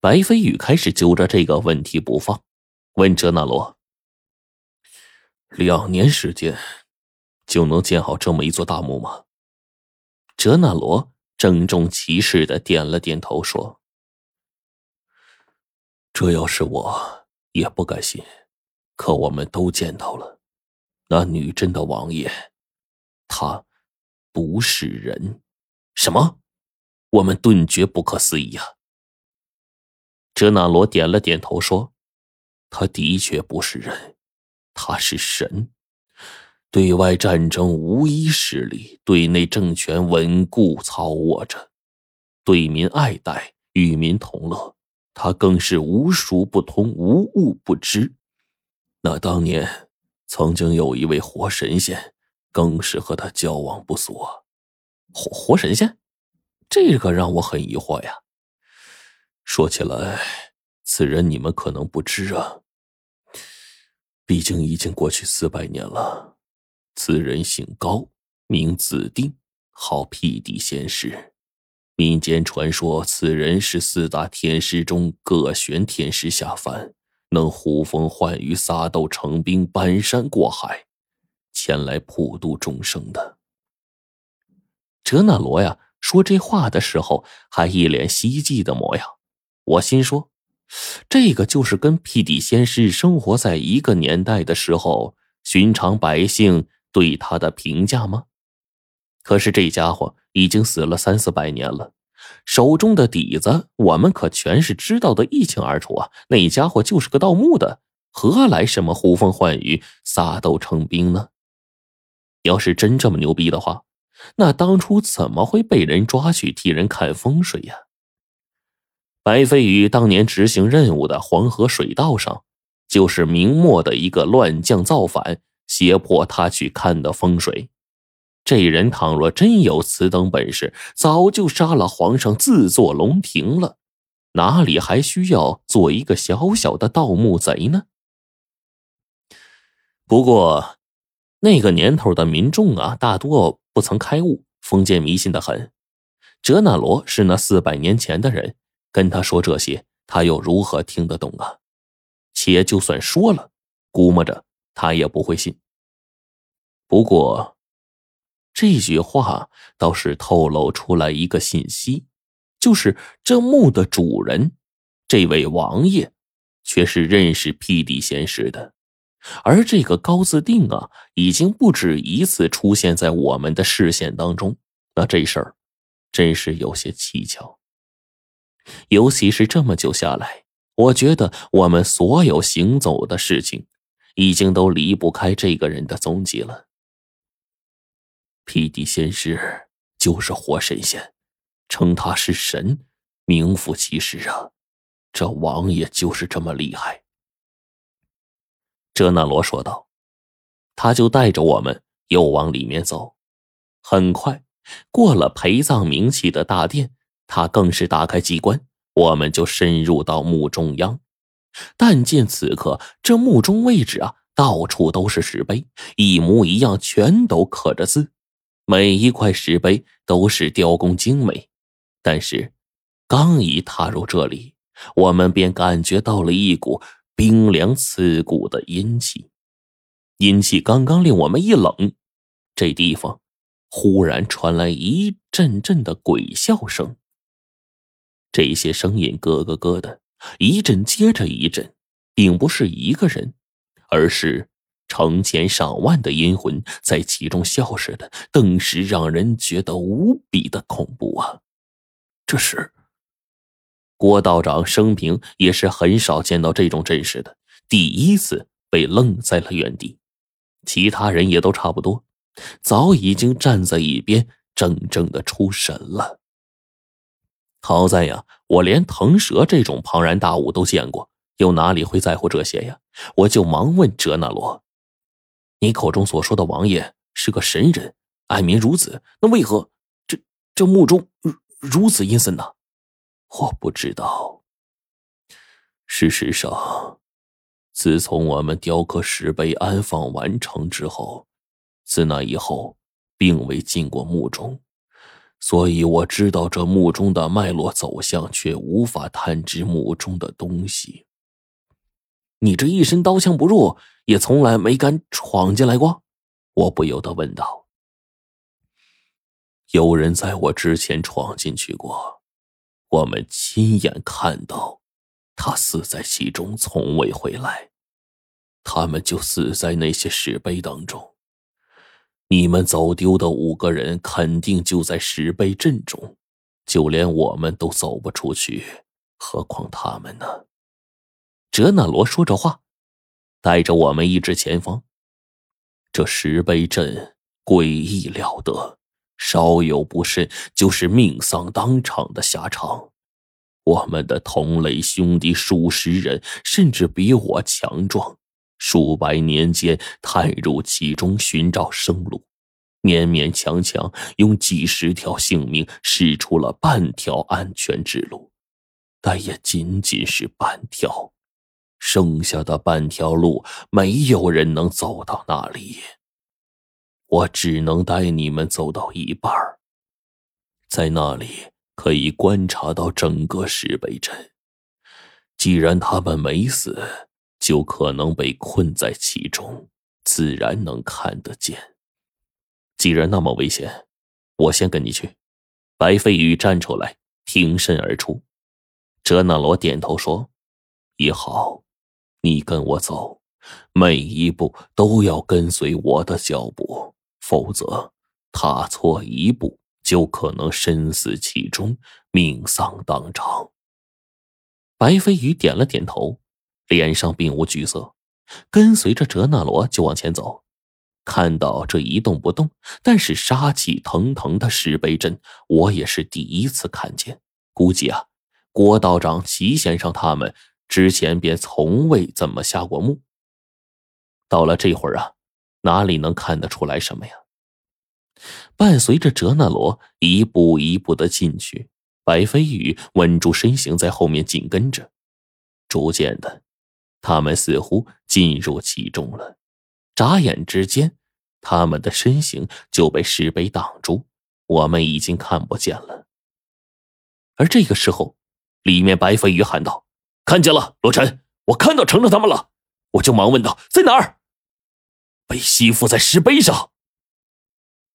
白飞宇开始揪着这个问题不放，问哲那罗：“两年时间就能建好这么一座大墓吗？”哲那罗郑重其事的点了点头，说：“这要是我也不甘心，可我们都见到了，那女真的王爷，他不是人。”什么？我们顿觉不可思议呀。哲那罗点了点头说：“他的确不是人，他是神。对外战争无一失利，对内政权稳固操握着，对民爱戴，与民同乐。他更是无术不通，无物不知。那当年曾经有一位活神仙，更是和他交往不俗。”活活神仙，这个让我很疑惑呀。说起来，此人你们可能不知啊。毕竟已经过去四百年了。此人姓高，名子定，号辟地仙师。民间传说，此人是四大天师中各玄天师下凡，能呼风唤雨、撒豆成兵、搬山过海，前来普度众生的。哲那罗呀，说这话的时候还一脸希冀的模样。我心说，这个就是跟辟地仙师生活在一个年代的时候，寻常百姓对他的评价吗？可是这家伙已经死了三四百年了，手中的底子我们可全是知道的一清二楚啊！那家伙就是个盗墓的，何来什么呼风唤雨、撒豆成兵呢？要是真这么牛逼的话。那当初怎么会被人抓去替人看风水呀？白飞宇当年执行任务的黄河水道上，就是明末的一个乱将造反，胁迫他去看的风水。这人倘若真有此等本事，早就杀了皇上，自作龙庭了，哪里还需要做一个小小的盗墓贼呢？不过，那个年头的民众啊，大多。不曾开悟，封建迷信的很。哲那罗是那四百年前的人，跟他说这些，他又如何听得懂啊？且就算说了，估摸着他也不会信。不过，这句话倒是透露出来一个信息，就是这墓的主人，这位王爷，却是认识辟地仙师的。而这个高自定啊，已经不止一次出现在我们的视线当中。那这事儿，真是有些蹊跷。尤其是这么久下来，我觉得我们所有行走的事情，已经都离不开这个人的踪迹了。辟地仙师就是活神仙，称他是神，名副其实啊。这王爷就是这么厉害。哲那罗说道：“他就带着我们又往里面走。很快过了陪葬冥器的大殿，他更是打开机关，我们就深入到墓中央。但见此刻这墓中位置啊，到处都是石碑，一模一样，全都刻着字，每一块石碑都是雕工精美。但是刚一踏入这里，我们便感觉到了一股……”冰凉刺骨的阴气，阴气刚刚令我们一冷，这地方忽然传来一阵阵的鬼笑声。这些声音咯咯咯的，一阵接着一阵，并不是一个人，而是成千上万的阴魂在其中笑似的，顿时让人觉得无比的恐怖啊！这是。郭道长生平也是很少见到这种阵势的，第一次被愣在了原地。其他人也都差不多，早已经站在一边，怔怔的出神了。好在呀，我连腾蛇这种庞然大物都见过，又哪里会在乎这些呀？我就忙问哲那罗：“你口中所说的王爷是个神人，爱民如子，那为何这这墓中如此阴森呢？”我不知道。事实上，自从我们雕刻石碑安放完成之后，自那以后，并未进过墓中。所以我知道这墓中的脉络走向，却无法探知墓中的东西。你这一身刀枪不入，也从来没敢闯进来过？我不由得问道。有人在我之前闯进去过，我们亲眼看到，他死在其中，从未回来。他们就死在那些石碑当中。你们走丢的五个人肯定就在石碑阵中，就连我们都走不出去，何况他们呢？哲那罗说着话，带着我们一直前方。这石碑阵诡异了得，稍有不慎就是命丧当场的下场。我们的同类兄弟数十人，甚至比我强壮。数百年间，探入其中寻找生路，勉勉强强用几十条性命试出了半条安全之路，但也仅仅是半条，剩下的半条路没有人能走到那里。我只能带你们走到一半在那里可以观察到整个石碑镇。既然他们没死。就可能被困在其中，自然能看得见。既然那么危险，我先跟你去。白飞宇站出来，挺身而出。哲那罗点头说：“也好，你跟我走，每一步都要跟随我的脚步，否则踏错一步，就可能身死其中，命丧当场。”白飞宇点了点头。脸上并无惧色，跟随着哲那罗就往前走。看到这一动不动，但是杀气腾腾的石碑阵，我也是第一次看见。估计啊，郭道长、齐先生他们之前便从未怎么下过墓。到了这会儿啊，哪里能看得出来什么呀？伴随着哲那罗一步一步的进去，白飞宇稳住身形，在后面紧跟着。逐渐的。他们似乎进入其中了，眨眼之间，他们的身形就被石碑挡住，我们已经看不见了。而这个时候，里面白飞宇喊道：“看见了，罗晨，我看到程程他们了。”我就忙问道：“在哪儿？”被吸附在石碑上。